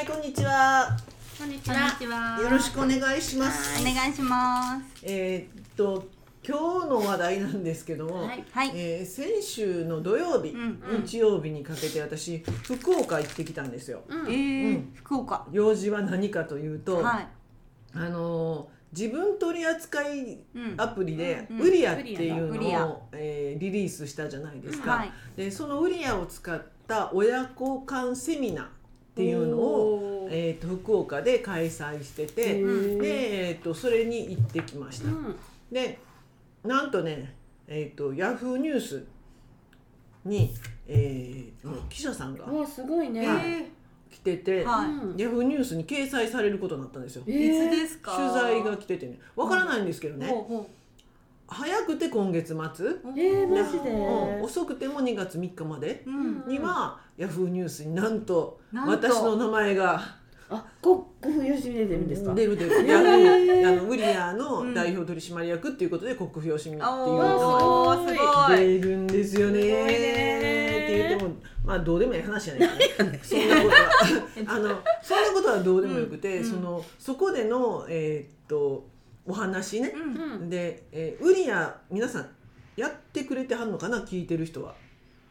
はい、こんにちは。こんにちは。よろしくお願いします。お願いします。えーっと、今日の話題なんですけども、はいはい。えー先週の土曜日、うん日曜日にかけて私福岡行ってきたんですよ。うんえーうん福岡。用事は何かというと、はい。あのー自分取扱いうんアプリで、うんウリアっていうのを、えーリリースしたじゃないですか。はい。でそのウリアを使った親子間セミナーっていうのを、えー、と福岡で開催してて、で、えー、とそれに行ってきました。うん。でなんとね、えー、とヤフーニュースに、えー、記者さんがすごいね。はい。来てて、はい。うんヤフーニュースに掲載されることになったんですよ。えいつーですか？取材が来ててね。わからないんですけどね、ほうほ早くて今月末、う。えーマジで？うん。遅くても2月3日まで？うん。には、ヤフーニュースになんと私の名前が。あ、こ、ごふよしみ出てるんですか？出る出る、ヤフーあのウリアの代表取締役っていうことで国府吉見っていう名前おーすごい。出るんですよね。って言ってもまあどうでもいい話じゃないですか、そんなことはあのそんなことはどうでもよくて、うん。そのそこでのえーっとお話ね、うん。うん。で、えーウリア皆さんやってくれてはんのかな？聞いてる人は。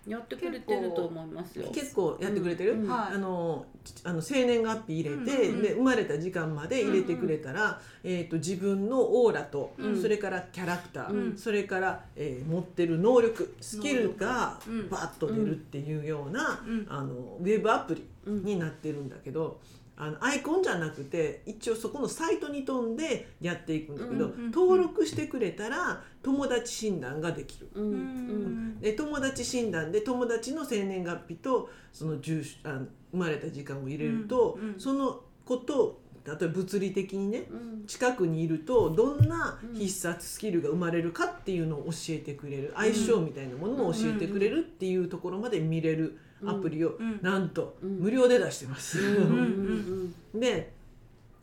やってくれてると思いますよ。結構やってくれてる、うんうん。はい。あのちあの生年月日入れて、うんうんで生まれた時間まで入れてくれたら、えー、と自分のオーラと、うん。それからキャラクター、うん。それから、えー持ってる能力スキルがバッと出るっていうような、うん。あのウェブアプリうん。になってるんだけど。あのアイコンじゃなくて一応そこのサイトに飛んでやっていくんだけど、うんうんうん登録してくれたら友達診断ができる。う。うんん。で友達診断で友達の生年月日とその住所あ生まれた時間を入れると、うんうんそのことを例えば物理的にねうん。近くにいるとどんな必殺スキルが生まれるかっていうのを教えてくれる相性みたいなものも教えてくれるっていうところまで見れるアプリをうん。なんとうん。無料で出してます。うん。で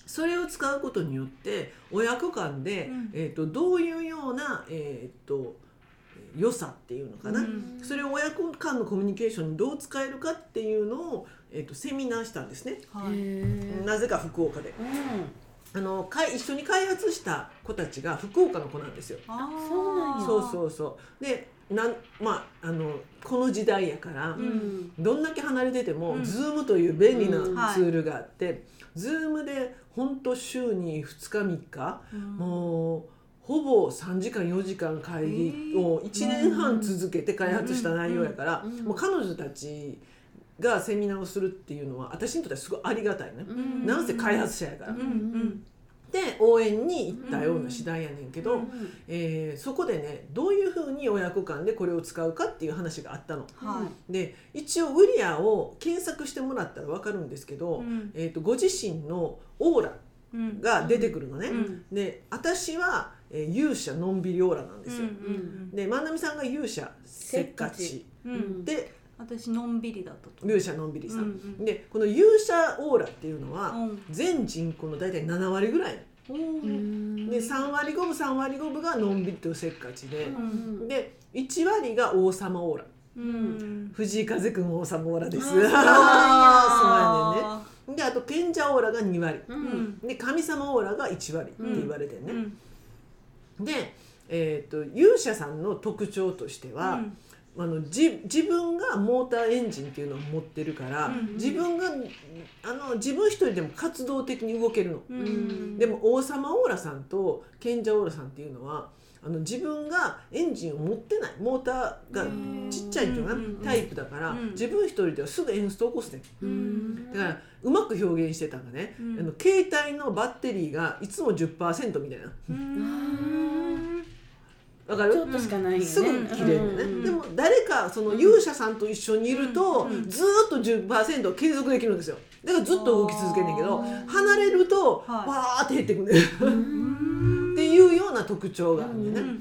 それを使うことによって親子間で、うん。えー、とどういうような、えー、と良さっていうのかな、うん。それを親子間のコミュニケーションにどう使えるかっていうのを、えー、とセミナーしたんですね、はい。なぜか福岡で。あのかい一緒に開発した子たちが福岡の子なんですよ。そうなんや。そうそうそう。でなんまああのこの時代やから、うん。どんだけ離れてても、うん。Zoom という便利なうん。ツールがあって、Zoom で本当週に2日3日、うん。もうほぼ3時間4時間会議を1年半続けて開発した内容やから、うん。もう彼女たちがセミナーをするっていうのは私にとってはすごいありがたいね。うん。なんせ開発者やから。うん。うん。で応援に行ったような次第やねんけど、うんえーそこでねどういうふうに親子間でこれを使うかっていう話があったの。はで一応ウリアを検索してもらったら分かるんですけい。ど、うんえー、とご自身のオーラうん。が出てくるのね。うんで私は、えー勇者のんびりオーラなんですよ。うんで万波さんが勇者せっかちうんうん。うんで私のんびりだったと。勇者のんびりさん。うんでこの勇者オーラっていうのは、うん。全人口の大体7割ぐらい。で3割5分3割5分がのんびりとせっかちで、うん。で1割が王様オーラ。うん。藤井風くん王様オーラです。あそうーや ねんね。であと賢者オーラが2割。う。うんん。で神様オーラが1割って言われてんね。うん。で、えー、と勇者さんの特徴としては、あのじ自分がモーターエンジンっていうのを持ってるから、うん自分があの自分一人でも活動的に動けるの。うん。うん。でも王様オーラさんと賢者オーラさんっていうのはあの自分がエンジンを持ってないモーターがちっちゃいってい？うのかな、うんタイプだから、うん自分一人ではすぐエンスト起こすねんうん。だからうまく表現してたのがね、うんあの携帯のバッテリーがいつも10%みたいなうん。わかる？ちょっとしかないよね。すぐ切れるのね、うん。でも誰かその勇者さんと一緒にいると、うん。うん。ずーっと10%を継続できるんですよ。だからずっと動き続けんねんけど離れるとわはい。ーって減ってくね、うん。っていうような特徴があるんでうん。ね、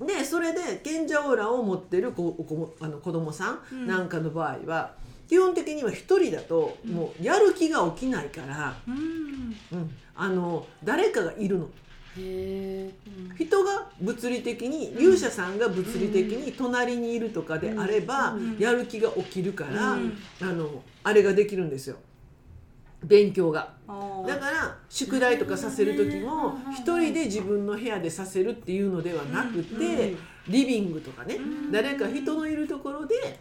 うん。でそれで賢者オーラを持ってる子お子もあの子供さんなんかの場合は、基本的には一人だともうやる気が起きないから、うん。うん、あの誰かがいるの。人が物理的に勇者さんが物理的に隣にいるとかであれば、うん。やる気が起きるから、うん。あのあれができるんですよ。勉強が。だから宿題とかさせる時もうん一人で自分の部屋でさせるっていうのではなくうんてリビングとかねうん。誰か人のいるところで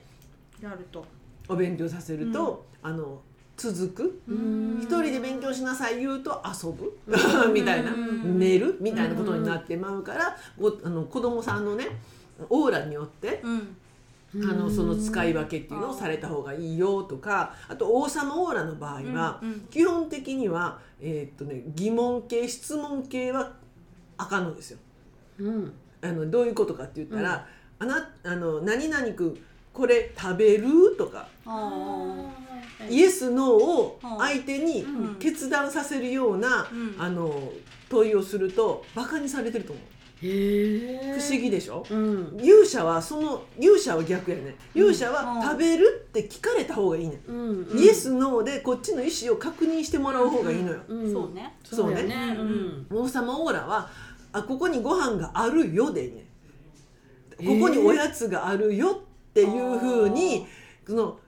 やると。お勉強させるとあの続く？うん。一人で勉強しなさい言うと遊ぶ？うん。みたいな。うん。寝る？みたいなことになってまうからごあの子供さんのねオーラによってうん。あのその使い分けっていうのをされた方がいいよとかあと王様オーラの場合はうんうん。基本的には、えーっとね、疑問系質問系はあかんのですよ。うん。あのどういうことかって言ったら「あなあの何々くんこれ食べる?」とか。あイエス・ノーをうん。相手にうん。決断させるような、うん。あの問いをするとバカにされてると思う。へえ。不思議でしょ？うん。勇者はその勇者は逆やね。勇者はうん。食べるって聞かれた方がいいね、うん。イエス・ノーでこっちの意思を確認してもらう方がいいのよ、うん。そうね。そうね。ね。うん。王様オーラはあここにご飯があるよでいいねここにおやつがあるよっていうふうにその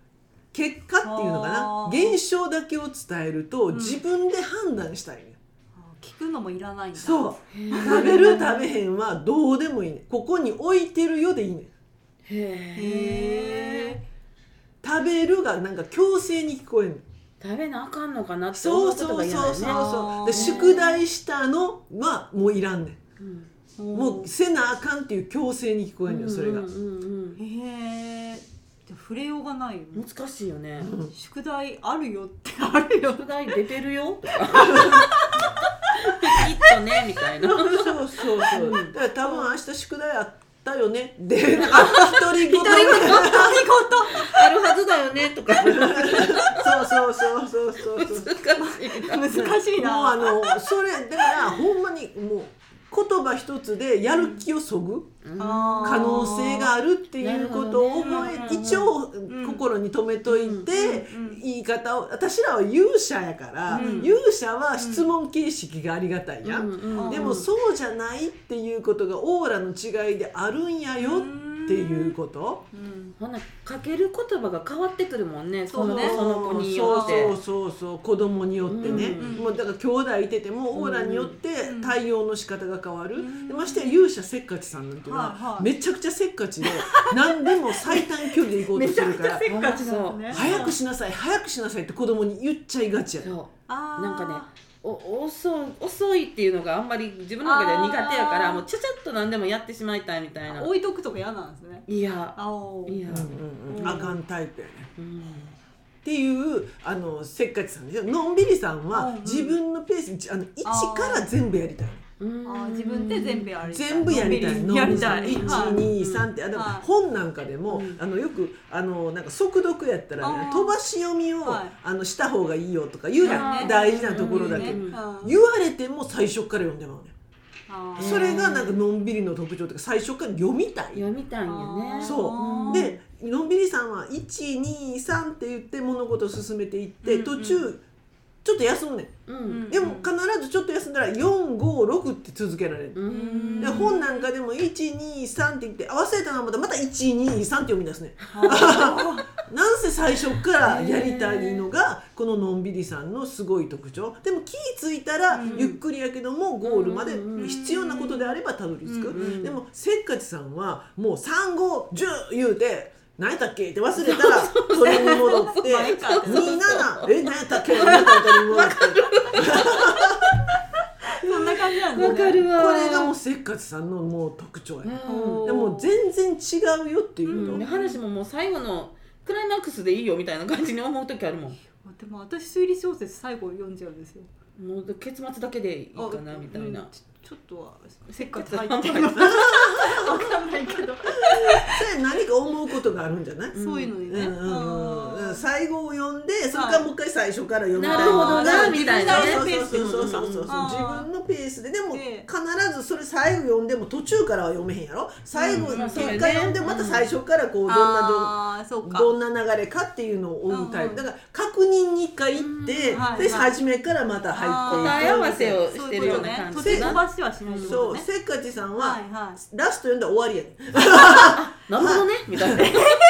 結果っていうのかな。現象だけを伝えるとん。自分で判断したいね、あー聞くのもいらないんだ。そう。食べる食べへんはどうでもいいねここに置いてるよでいいねへへえ食べるがなんか強制に聞こえる食べなあかんのかなってそう思うことそうそうそうが嫌だよねそう。で宿題したのはもういらんねうん。んもうせなあかんっていう強制に聞こえるのよそれが、うんうんへえじゃあ触れようがないようん難しいよね。うん宿題あるよってあるよ。宿題出てるよ？きっとねみたいな。そうそうそうだから多分明日宿題あったよね。でなんか独り言。あるはずだよねとか。そうそうそうそうそう難しい。な難しいもうなあのそれだからほんまにもう言葉一つでやる気をそぐ可能性があるっていうことを覚え、一応心に留めといて、言い方を私らは勇者やから、うん。勇者は質問形式がありがたいや、でもそうじゃないっていうことがオーラの違いであるんやよっていうこと？うん。ほなかける言葉が変わってくるもんね。そうね。その子によって。そうそうそうそう。子供によってね、うん。もうだから兄弟いててもオーラによってうん。対応の仕方が変わる、うん。でましてや勇者せっかちさんなんていうのは、はいはい。めちゃくちゃせっかちで何でも最短距離で行こうとするから。早くしなさい早くしなさいって子供に言っちゃいがちやそう。あーなんかねお遅い遅いっていうのがあんまり自分の中では苦手やからもうちゃちゃっと何でもやってしまいたいみたいな。置いとくとか嫌なんですね。いや。あおいや。うんうんうんうん。あかんタイプやね。うん。っていうあのせっかちさんですよのんびりさんはうんうん自分のペースあの一から全部やりたい。うんあー自分で全部やりたい。全部やりたい。のんびりやりたい。一はい二三って。あでもはい本なんかでも、うん。あのよくあのなんか速読やったら、ね飛ばし読みを、はい。あのした方がいいよとか言うやん、はい大事なところだけ、うん。ねうん。言われても最初から読んでまうねそれがなんかのんびりの特徴とか最初から読みたい。読みたいんよね。そう。でのんびりさんは123って言って物事を進めていって、うん。途中ちょっと休むねん。うん。でも必ずちょっと休んだら456って続けられる、うん。で本なんかでも123って言って合わせたのまたまた123って読み出すねあ。なんせ最初からやりたいのがこののんびりさんのすごい特徴。でも気ぃ付いたらうん。ゆっくりやけどもゴールまでうん必要なことであればたどり着く、うんでもせっかちさんはもう3510言うて何やったっけ？って忘れたら取りに戻って毎回27え何やったっけ？ったっけ取りに戻って。ー そんな感じなんですね。わかるわ。これがもうせっかちさんのもう特徴や、ね。うん。でも全然違うよっていうの、で話ももう最後のクライマックスでいいよみたいな感じに思う時あるもん。でも私推理小説最後読んじゃうんですよ。もう結末だけでいいかなみたいな。うんちちょっとはせっかち入ってるかんないけど。それ何か思うことがあるんじゃない、そういうのにね。うん最後を読んでそれからもう一回最初から読むなるほどな。みたいなね。そうそうそうそうそうそう。うん。うん自分のペースで。でもええ。必ずそれ最後読んでも途中からは読めへんやろ？最後うん。まあ結果読んでまた最初からこうどんなあーそうか。どどんな流れかっていうのを追うタイプ。うんだから確認に一回行ってうん。はいではい。初めからまた入っていく。答え合わせをそうしてるようないうことねはしないってことね。そうせっかちさんははいはい。ラスト読んだら終わりやね なるほどねみたいな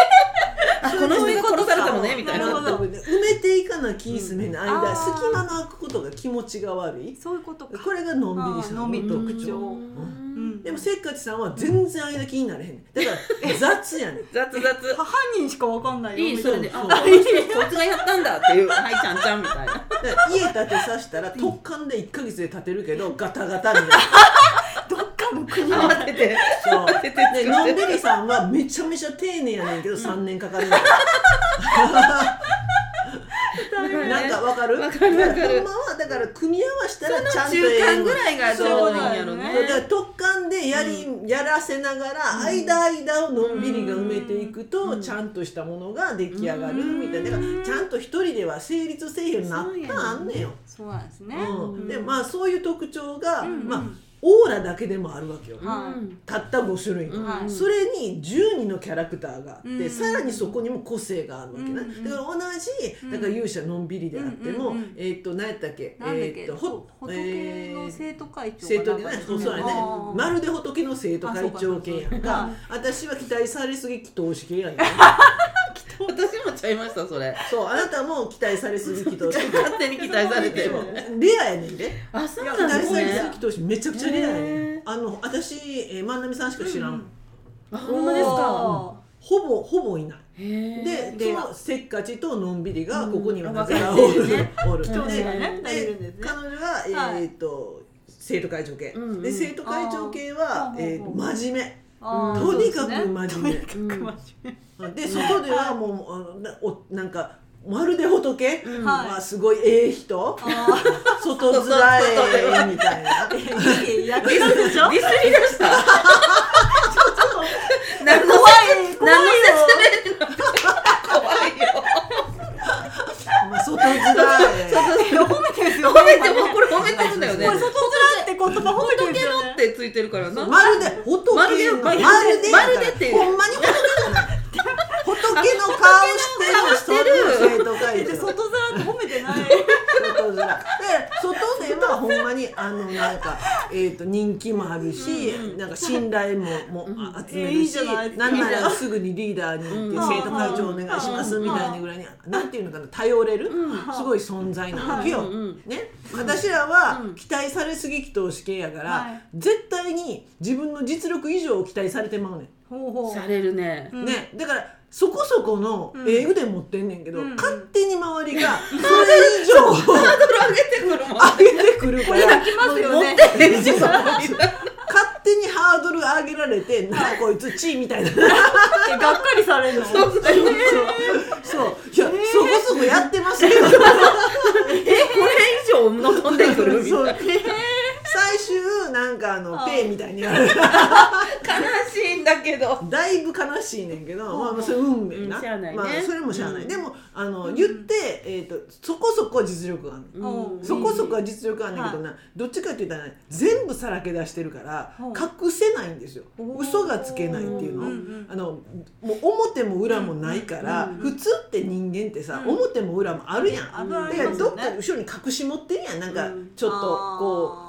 あこの人が殺されたのねみたいな。埋めていかなきすめの間、うん隙間の空くことが気持ちが悪い。そういうことか。これがのんびりさんのんびり。特徴うん。でもせっかちさんは全然間気になれへんだから 雑やねん。雑雑。犯人しかわかんないよ。みたいなこいつがやったんだっていう。はいちゃんちゃんみたいな。家建てさしたら突貫で1か月で建てるけどガタガタみたいな慌てて。そう。慌てて作って。でのんびりさんはめちゃめちゃ丁寧やねんけど3年かかるみたいななんかわかる？わかるわかる。ほんまはだから組み合わせたらちゃんと中間ぐらいがどいいんやろね。だから特貫でやり、やらせながら、間間をのんびりが埋めていくと、ちゃんとしたものが出来上がるみたいな。だからちゃんと一人では成立せえへんなったんあんねんよ。そうなんですねうん、でまあそういう特徴が、ん。まあオーラだけでもあるわけよ。はい。たった5種類の、はい。それに12のキャラクターがあって、うん。さらにそこにも個性があるわけな、うんだから同じだから勇者のんびりであっても、うんえーっと何やったっけ？えーっとほほ仏の生徒会長生徒でねそうそうやね。まるで仏の生徒会長系やんか。あ私は期待されすぎ祈祷師系や。んか私もちゃいましたそれ。そうあなたも期待されすぎ祈祷師勝手に期待されてレアやねんで。あそう期なんです待されすぎね祈祷師めちゃくちゃレアやねへんあの私、えー、万波さんしか知らん、うん。あほんまですか？おほぼほぼいない。へでレアそのせっかちとのんびりがここにはうんなぜかおる。る。ねおるで彼女は、えはい。ーっと生徒会長系、うんうん。で生徒会長系はえーっと真面目とにかく真面目。で外ではもうおなんかまるで仏？うん。はすごいええ人？あ外面ええみたいな。やってたでしょディスり出した怖い怖いよ怖いよまあ外面ええ褒めてるんですよ褒めてもこれ褒めてるんだよね言葉褒めてるんですよねってついてるからな。まるで仏まるでのまるでまるでってほんまに仏じゃない仏の顔してる。生徒会外面って褒めてない 外面で外ではほんまにあのなんか、えー、と人気もあるし、なんか信頼ももあ集めるし、なんならすぐにリーダーに行って、うん。生徒会長お願いしますみたいなぐらいに、なんていうのかな頼れる、すごい存在なわけよ。ね、私らはうん。期待されすぎ祈祷師系やから、はい。絶対に自分の実力以上を期待されてまうねん。ほうほうされるね。うんね、だからそこそこのうん。ええ腕持ってんねんけど、うん。勝手に周りがそれ以上。ハードル上げてくる上げてくるから。きますよね。持ってへんし 勝手にハードル上げられて「なんかこいつチー」みたいな。えがっかりされるの。そう。そう。いや、そこそこやってますけど。えこれ以上望んでくるみたいな悲最終なんかあのあペイみたいに言われる しいんだけど。だいぶ悲しいねんけど、まあ、まあそれ運命な,、うんね。まあ、それもしゃあない、うん。でもあの言って、えー、とそこそこ実力があるの。うん。そこそこは実力あるんだけどな、どっちかって言ったら、ね、全部さらけ出してるからうん。隠せないんですよ。嘘がつけないっていうの,、あのもう表も裏もないから、うん普通って人間ってさ、うん。表も裏もあるやん、だからどっか後ろに隠し持ってるやん。なんかうん。ちょっとこあうし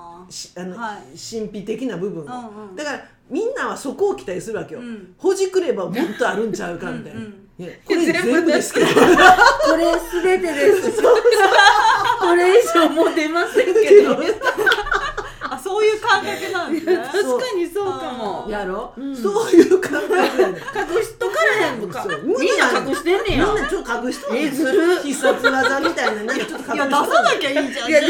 あの、はい。神秘的な部分を、うんうん。だからみんなはそこを期待するわけよ、うん。ほじくればもっとあるんちゃうかみたいな。うんこれ全部ですけど。これすべてです。これ以上もう出ませんけど。ー あそういう感覚なんですね。確かにそうかも。やろ、うん。そういう感覚隠しとからへんのか。そう。みんな隠してんねみんやなちょっと隠しとえずる必殺技みたいな。なんかちょっと隠しいや出さなきゃいいじゃん。いやで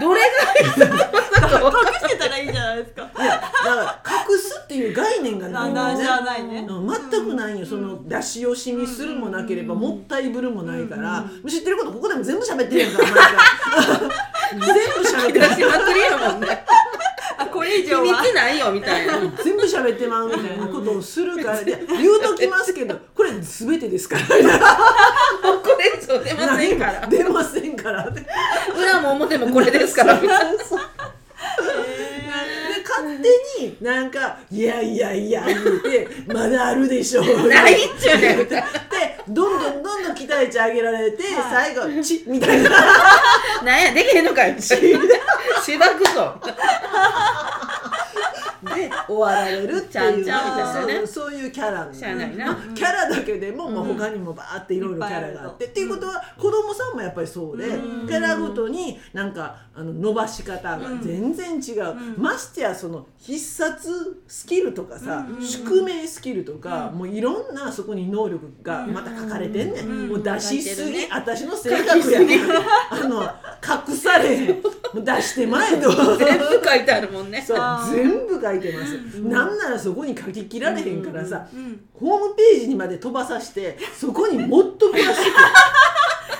どれが隠してたらいいじゃないですか。いやだから隠すっていう概念がないんだよね。ないね。うん。全くないよ、その出し惜しみするもなければ、もったいぶるもないから、知ってることここでも全部喋ってるやんか全部喋ってる。出しまくりやもんねあこれ以秘上は。密ないよみたいな。全部喋ってまうみたいなことをするから。で言うときますけどこれ全てですから。これ以上出ませんから。出ませんから裏も表もこれですから。みたいなで勝手になんか「いやいやいや」言うて「まだあるでしょ」ないっちゅうねん。みたいでどんどんどんどん期待値上げられて、最後「チッ」みたいな。ななんやできへんのかよしばくぞ。で終終わられるってちゃいうんちゃんみたいなね。そういうキャラ。しゃあなキャラだけでも、まあ、うん他にもバーっていろいろキャラがあって、いっていうことは子供さんもやっぱりそうで、うん。キャラごとになんかあの伸ばし方が全然違う、ん。ましてやその必殺スキルとかさ、うん。宿命スキルとか、もういろんなそこに能力がまた書かれてんねん、うん。もう出しすぎ、私の性格や。ねんあの隠され出してまえと。全部書いてあるもんね。全部書いてます、なんならそこに書き切られへんからさ、うんホームページにまで飛ばさしてそこにもっと詳し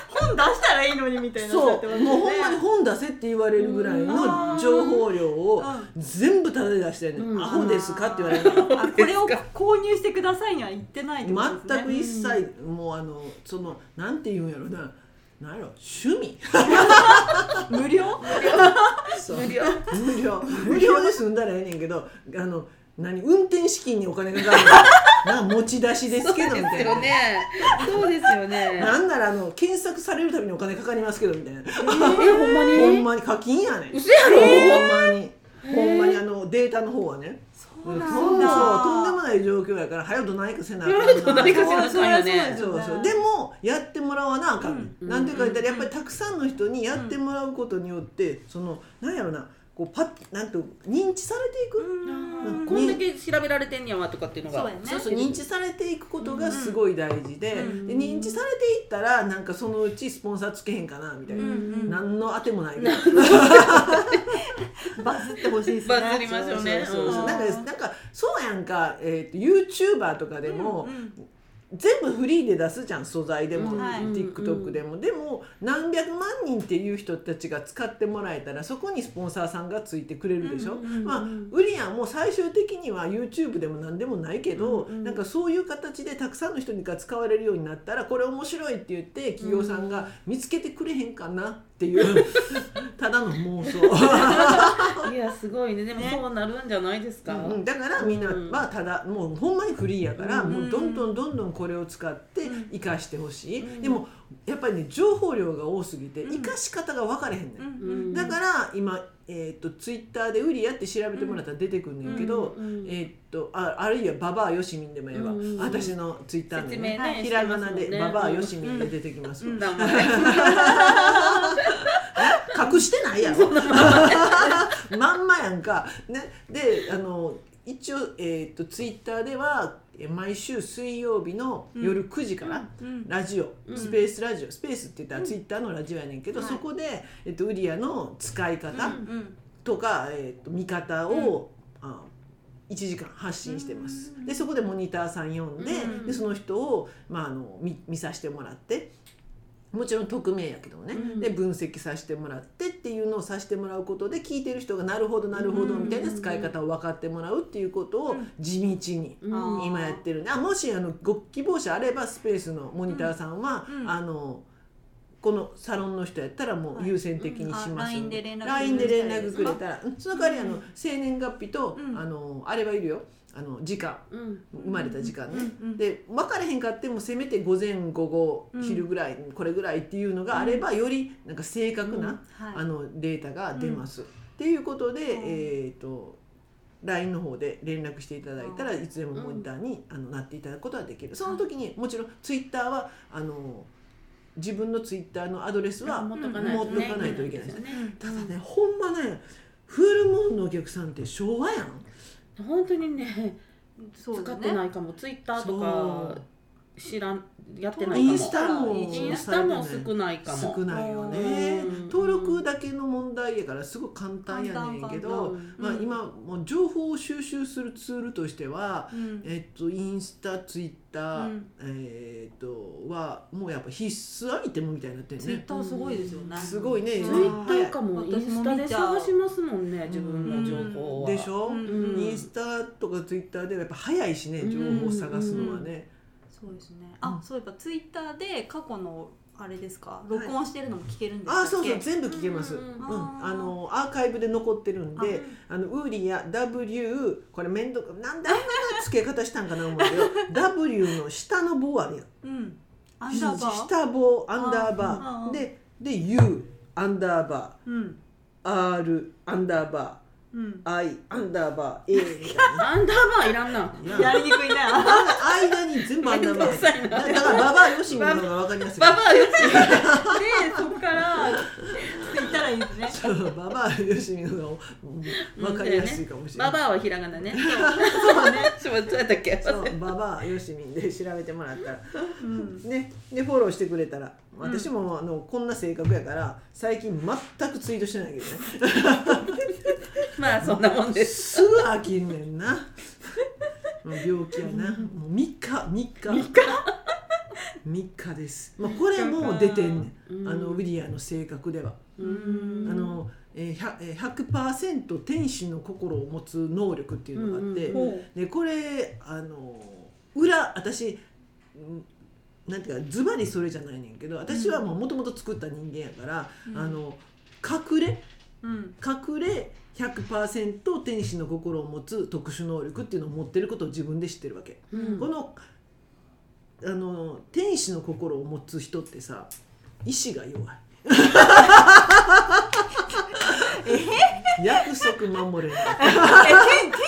本出したらいいのにみたいくなそう。もうほんまにに本出せって言われるぐらいの情報量を全部タダで出してんねん、うん。アホですかって言われる。あこれを購入してくださいには言ってないってことですね。全く一切、もうあのそのなんて言うんやろななんやろ？趣味。無料？そう。無料。無料。無料。で済んだらええねんけどあの何？運転資金にお金がかかるの。な持ち出しですけどそうですみたいなよね。そうですよね。なんならあの検索されるたびにお金かかりますけどみたいな。えほんまに？ほんまに。課金やねん。嘘やろ？ほんまにほんまにあのデータの方はね。そうなんだ。とんでそうとんでもない状況やから早くどないかせなあかんな。どないかせなあかんよねそうそうでもやってもらわなあかん。うん。なんていうか言ったらやっぱりたくさんの人にやってもらうことによってそのなんやろなこうパッなんと認知されていく、うん。こんだけ調べられてんねやわとかっていうのが。そうやね。そうそう。認知されていくことがすごい大事で,、うん。で認知されていったらなんかそのうちスポンサーつけへんかなみたいな、うん。うん何のあてもないから バズってほしいですね。バズりますよね。そうそうそううん。なんかなんかそうやんか、えー、と YouTuber とかでも、うん全部フリーで出すじゃん素材でも、うん。はい。TikTok でも、でも何百万人っていう人たちが使ってもらえたらそこにスポンサーさんがついてくれるでしょ、うんうんうんまあウリアンも最終的には YouTube でも何でもないけど、うんうんなんかそういう形でたくさんの人が使われるようになったらこれ面白いって言って企業さんが見つけてくれへんかな。っていう。ただの妄想。いやすごいね。でもね。そうなるんじゃないですか、うん、だからみんなうんはただもうほんまにフリーやから、うん。もうどんどんどんどんこれを使ってうん。生かしてほしい、うん。でもやっぱりね情報量が多すぎてうん。生かし方が分かれへんねん、うんうん。だから今、えー、とツイッターでウリやって調べてもらったら出てくんねんけど、うんうん。えー、とああるいはババアよしみんでも言えば、うん。私のツイッターのねねひらがなでババアよしみん。で出てきますわ、だもん。ね 隠してないやろ。まんまやんか、ね、であの一応、えー、とツイッターではえ毎週水曜日の夜9時から、うん。ラジオ、うん。スペースラジオスペースって言ったらツイッターのラジオやねんけど、はい。そこで、えっとウリアの使い方うんとか、えっと見方を、あ1時間発信してます、でそこでモニターさん呼んで,、うんでその人を、まあ、あの見見させてもらってもちろん匿名やけどね、うん。で分析させてもらってっていうのをさせてもらうことで聞いてる人がなるほどなるほどみたいな使い方を分かってもらうっていうことを地道にうん。今やってるんであもしあのご希望者あればスペースのモニターさんは、うん。あのこのサロンの人やったらもう優先的にします。あ LINE で連絡 LINE で連絡くれたら。うん。その代わりあのうん生年月日と、うん。あのあれはいるよあの時間うん。生まれた時間ね、うんうんで分からへんかってもせめて午前午後うん。昼ぐらい、これぐらいっていうのがあればよりなんか正確な、うん。はい。あのデータが出ます。っていうことで、うんえっ、と LINE の方で連絡していただいたらい。つでもモニターに、あのなっていただくことができる。その時にもちろん Twitter はあの自分の Twitter のアドレスは持っとかないといけないですよね。ただねほんまねフルムーンのお客さんって昭和やん本当にねそうだね。使ってないかも。ツイッターとか知らんやってないかも。インスタもインスタも少ないかも少ないよね。うん。登録だけの問題やからすごく簡単やねんけど、うんまあ、今もう情報を収集するツールとしては、うん。えっと、インスタツイッター、うん。えっとはもうやっぱ必須アイテムみたいになってるね。ツイッターすごいですよね。すごいね。ツイッターかもはい。インスタで探しますもんね自分の情報は。でしょ、うん。インスタとかツイッターではやっぱ早いしね情報を探すのはね、そうですね。あそういえばツイッターで過去のあれですか？い録音してるのも聞けるんですかあそうそう全部聞けます、ううんん。あのアーカイブで残ってるんであのウーリや W これ面倒なんであんな付け方したんかな思うけど W の下の棒あるやん。うん。アンダーバー。下棒アンダーバあーーでで U アンダーバうん。ー R アンダーバーうん、I アンダーバー A みたいな。アンダーバーいらんな。なや。りにくいな。間に全部アンダーバー。めんどくさいな。だからババアよしみの方が分かりやすいババアよしでそこからつい。たらいいですねそうババアよしみの方が分かりやすいかもしれない、ババアはひらがなね。そうね。そうどうやったっけ？そうババアよしみんで調べてもらったら。うん。ねでフォローしてくれたら。私もあのこんな性格やから最近全くツイートしてないけどね まあそんなもんです。すぐ飽きんねんな。もう病気やな。もう3日3日。3日？3日です、まあ、これもう出てんねうんんあのウィリアの性格では。あのえー100えー100%天使の心を持つ能力っていうのがあって、うんうんほでこれあの裏私うんなんていうかズバリそれじゃないねんけど私はもともと作った人間やから、うん。あの隠れううん。隠れ100%天使の心を持つ特殊能力っていうのを持ってることを自分で知ってるわけ。うん。このあの天使の心を持つ人ってさ意志が弱い。約束守れない。え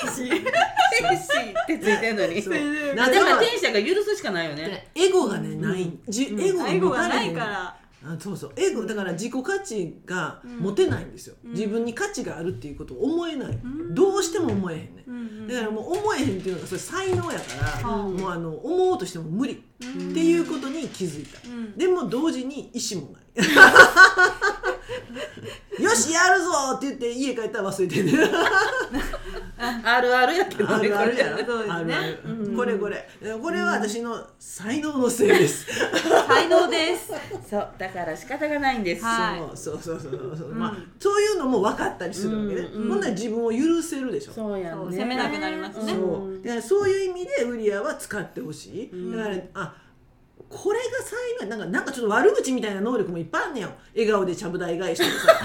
天使？天使ってついてんのに。そう。う。んなぜかでも天使が許すしかないよね。エゴがねない、じうん。エゴがないからあそうそう。エゴだから自己価値が持てないんですよ、うん。自分に価値があるっていうことを思えない、ん。どうしても思えへんね、うんうん。だからもう思えへんっていうのがそれ才能やから、うんもうあの思おうとしても無理。っうん。ていうことに気づいた、うん。でも同時に意思もない。よしやるぞって言って家帰ったら忘れてる あるあるやけどあねるあるやこれ。これこれ。は私の才能のせいです、才能です。そう。だから仕方がないんです。はい。そうそうそうそうそう、うん。まあそういうのも分かったりするわけね、うんなら自分を許せるでしょ。そうやんね。そう責めなくなりますね。そう。そういう意味でウリアは使ってほしい、うん。だからあこれが才能やなんかなんかちょっと悪口みたいな能力もいっぱいあんねん。よ笑顔でちゃぶ台返しとかさ。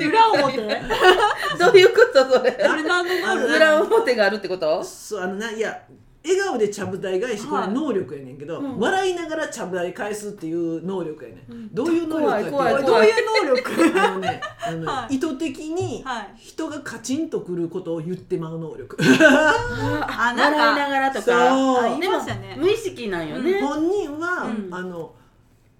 裏表。どういうことそれ。あれ何のある裏表があるってこと？そうあのないや笑顔でちゃぶ台返しこれはい能力やねんけど、うん。笑いながらちゃぶ台返すっていう能力やねん、どういう能力かっていうと怖い怖い。どういう能力あのねあのね、はい。意図的にはい。人がカチンとくることを言ってまう能力。あ笑いながらとそう。かあ言いでもましたね。無意識なんよね。本人は、うん。あの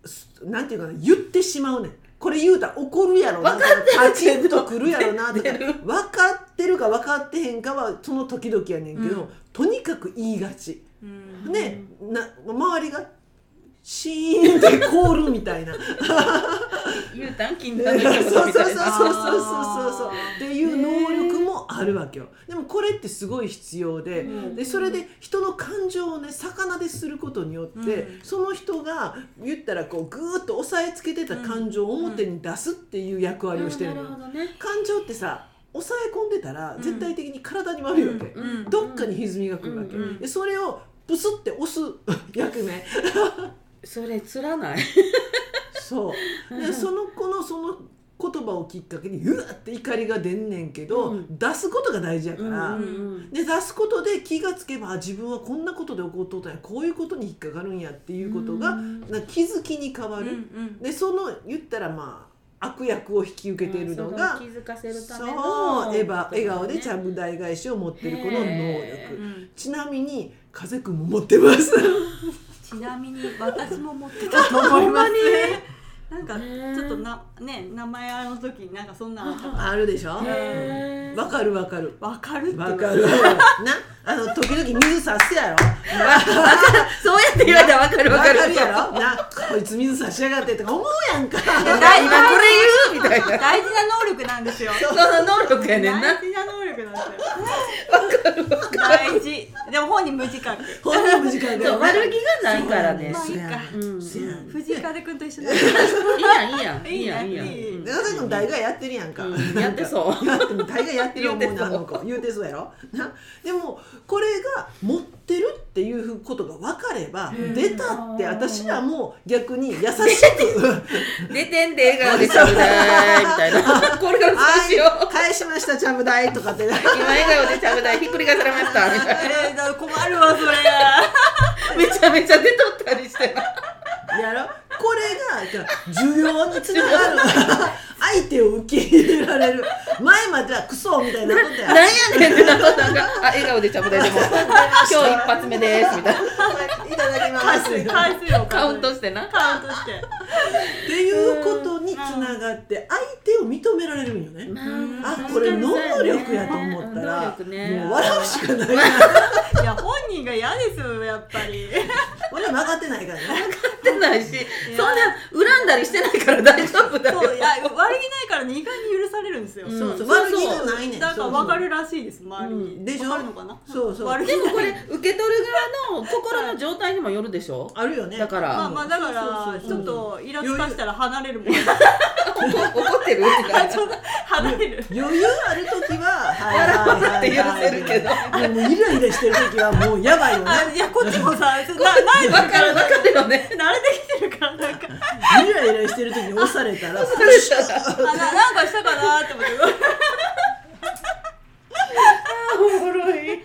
すなんていうかな言ってしまうねんこれ言うたら怒るやろな。分かってる。けどカチンとくるやろなとか。分かってるか分かってへんかはその時々やねんけど、うん。とにかく言いがち。うん。でな周りがシーンって凍るみたいな。言うたん金そう太そうそうそうそうそうそう。っていう能力もあるわけよ。でもこれってすごい必要で,、うん。でそれで人の感情をね魚ですることによって、うん。その人が言ったらこうグーッと押さえつけてた感情を表に出すっていう役割をしてるの感情ってさ抑え込んでたらうん。絶対的に体に悪いわけ、うん。どっかに歪みがくるわけ、でそれをプスって押す役目それつらない。そう。でその子のその言葉をきっかけにうわって怒りが出んねんけど、うん。出すことが大事やから、うんうんで出すことで気がつけばあ自分はこんなことで起こっとったんや。こういうことに引っかかるんやっていうことが、うん。な気づきに変わうんる、うん。でその言ったらまあ悪役を引き受けているのが、それを気づかせるたそうめのエヴァ笑顔でちゃぶぶ台返しを持ってるこの能へ力うん。ちなみに風くんも持ってます ちなみに私も持ってたと思います。なんかちょっとなね名前あの時になんかそんなのあるでしょへー。わかるわかる。らわかるわかる。なあの時々水さすやろ。そうやって言われたらわかるわわかる。かるやろ。なこいつ水さしやがってとか思うやんか。大今これ言うみたいな。大事な能力なんですよ。その能力やねんな。大事な能力なんですよ大事。でも本人無自覚。本人無時間そう悪気がないからね。まあいいかうん。せやん藤井風くんと一緒だ。いいや。んいいやんいいやんいいやんいいうんで風くん大概やってるやんか、うんやってそう大概やってる思うなあの子言うてそうやろなでもこれが持ってるっていうことが分かればうん出たって私らも逆に優しく出てんで笑顔でちゃぶ台みたいなこれからそうしよ返しましたちゃぶ台とかって今笑顔でちゃぶ台ひっくり返されました。みたいな困るわそれ。めちゃめちゃ出とったりして。やろ？これが需要につながる。相相手を受け入れられる。前まではクソみたいなことや。なんやねんってなったなんか。あ笑顔でちゃぶ台でも。今日一発目です。みたいな。いただきま回す数回数をカウントしてな。カウントして。っていうことにつながって相手を認められるんよね。まあこれ能力やと思ったら、ね。もう笑うしかない。な。いや本人が嫌ですよやっぱり。俺分かってないからね。ってないしそんな恨んだりしてないから大丈夫だよ。そういや悪気ないからね意外に許されるんですよ、うん。そうそう悪気がないねん。だから分かるらしいです周りに、うん。でしょ？分かるのかな？そうそう。悪気でもこれ受け取る側の心の状態にもよるでしょ？あるよね。だから。まあまあだからそうそうそうちょっとイラつかしたら離れるもん。怒 怒ってる？って感じ離れる。余裕ある時は、はいはいはいはい。って許せるけど。でもイライラしてる時はもうやばいよね。あいやこっちもさな慣れてるか分からる分かるよね。慣れてきてるからなんか。イライラしてる時に押されたら、あななんかしたかなって思っておもろい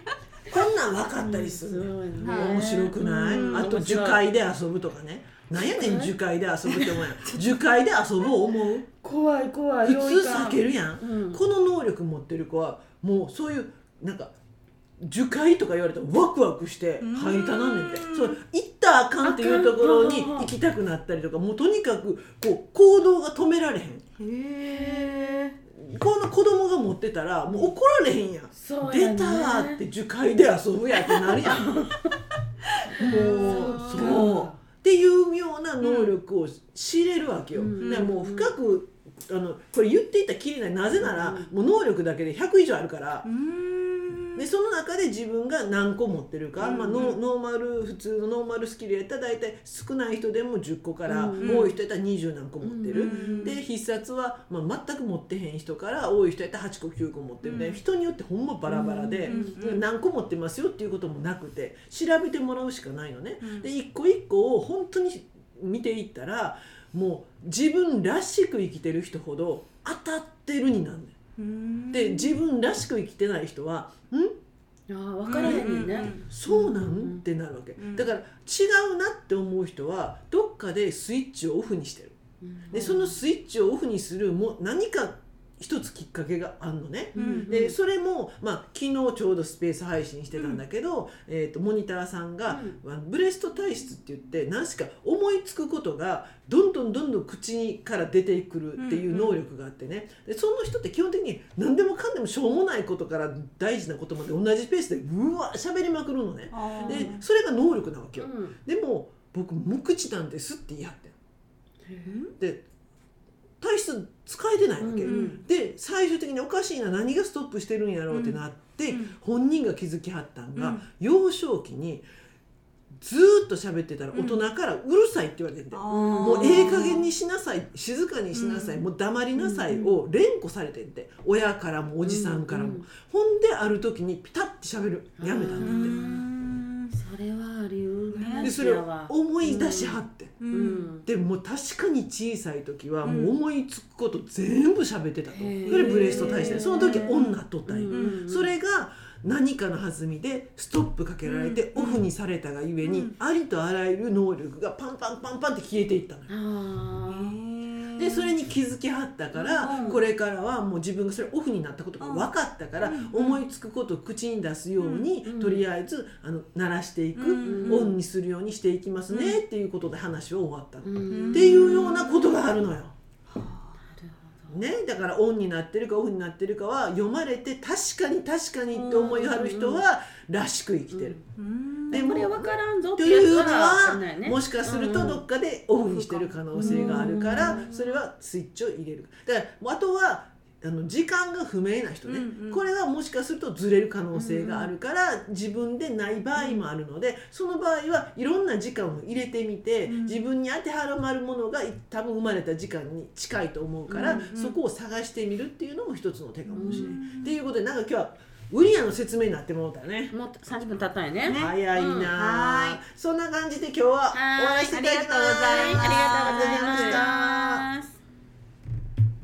こんなん分かったりする。のよ。はい面白くない、うん。あと樹海で遊ぶとかね。なんやねん樹海で遊ぶって思うやん樹海で遊ぶを思う？怖い怖い普通避けるやん、うん。この能力持ってる子はもうそういうなんか樹海とか言われたらワクワクして入りたなんねんて。うんそう行ったらあかんっていうところに行きたくなったりとかもうとにかくこう行動が止められへん。へえこの子供が持ってたらもう怒られへんやん。出たーって樹海で遊ぶやってなるやん。もうそう。っていうような能力を知れるわけよ、うん。でもう深くあのこれ言っていったらきりないなぜなら、もう能力だけで100以上あるから。う、ん。でその中で自分が何個持ってるか、うんまあ、ノノーマル普通のノーマルスキルやったら大体少ない人でも10個から、うん多い人やったら20何個持ってる、うんで必殺は、まあ、全く持ってへん人から多い人やったら8個9個持ってるみたいな、うん。人によってほんまバラバラで、うん。何個持ってますよっていうこともなくて調べてもらうしかないのね。うん。で一個一個を本当に見ていったらもう自分らしく生きてる人ほど当たってるになん。で自分らしく生きてない人は「ん？あー分からへんねんね、そうなん?」うんってなるわけ、うん。だから違うなって思う人はどっかでスイッチをオフにしてる。でそのスイッチをオフにするも何か一つきっかけがあるのね。うん。でそれも、まあ、昨日ちょうどスペース配信してたんだけど、えー、とモニターさんが、あのブレスト体質って言って何しか思いつくことがどんどんどんどん口から出てくるっていう能力があってね。でその人って基本的に何でもかんでもしょうもないことから大事なことまで同じペースでうわ喋りまくるのね。でそれが能力なわけよ。うん。でも僕無口なんですって言い張ってんで体質使えてないわけ。うんで最終的におかしいな何がストップしてるんやろうってなって、うん本人が気づきはったんが、うん。幼少期にずーっと喋ってたら大人からうるさいって言われてんだよ、もうええ加減にしなさい静かにしなさい、うん。もう黙りなさいを連呼されてんて親からもおじさんからも、うんうんほんである時にピタッて喋る。やめたんだうって。れはありうるねでそれを思い出しはって、ううん。んでもう確かに小さい時はうん。もう思いつくこと全部喋ってたと、それブレスト対して。その時女とったんよ、うん。それが何かの弾みでストップかけられてオフにされたがゆえに、うん。ありとあらゆる能力がパンパンパンパンって消えていったのよ。でそれに気づきはったから、うん。これからはもう自分がそれオフになったことが分かったから、うん。思いつくことを口に出すように、うん。とりあえずあの鳴らしていく、うん。オンにするようにしていきますね、っていうことで話は終わったっていうようなことがあるのよ。ね、だからオンになってるかオフになってるかは読まれて確かに確かにって思いはる人はらしく生きてる。うん。でもどこれ分からんぞっとていうのはもしかするとどっかでオフにしてる可能性があるからうん。それはスイッチを入れる。だからあとはあの時間が不明な人ね、うんうん。これはもしかするとずれる可能性があるから自分でない場合もあるのでその場合はいろんな時間を入れてみて、うん。自分に当てはまるものが多分生まれた時間に近いと思うから、うんうんそこを探してみるっていうのも一つの手かもしれない。うんっていうことでなんか今日はウリアの説明になってもらったね。もう30分経ったんやね。ね早いな、うん。あはい。そんな感じで今日は終わらせていただきます。はいありがとうございますありがとうございました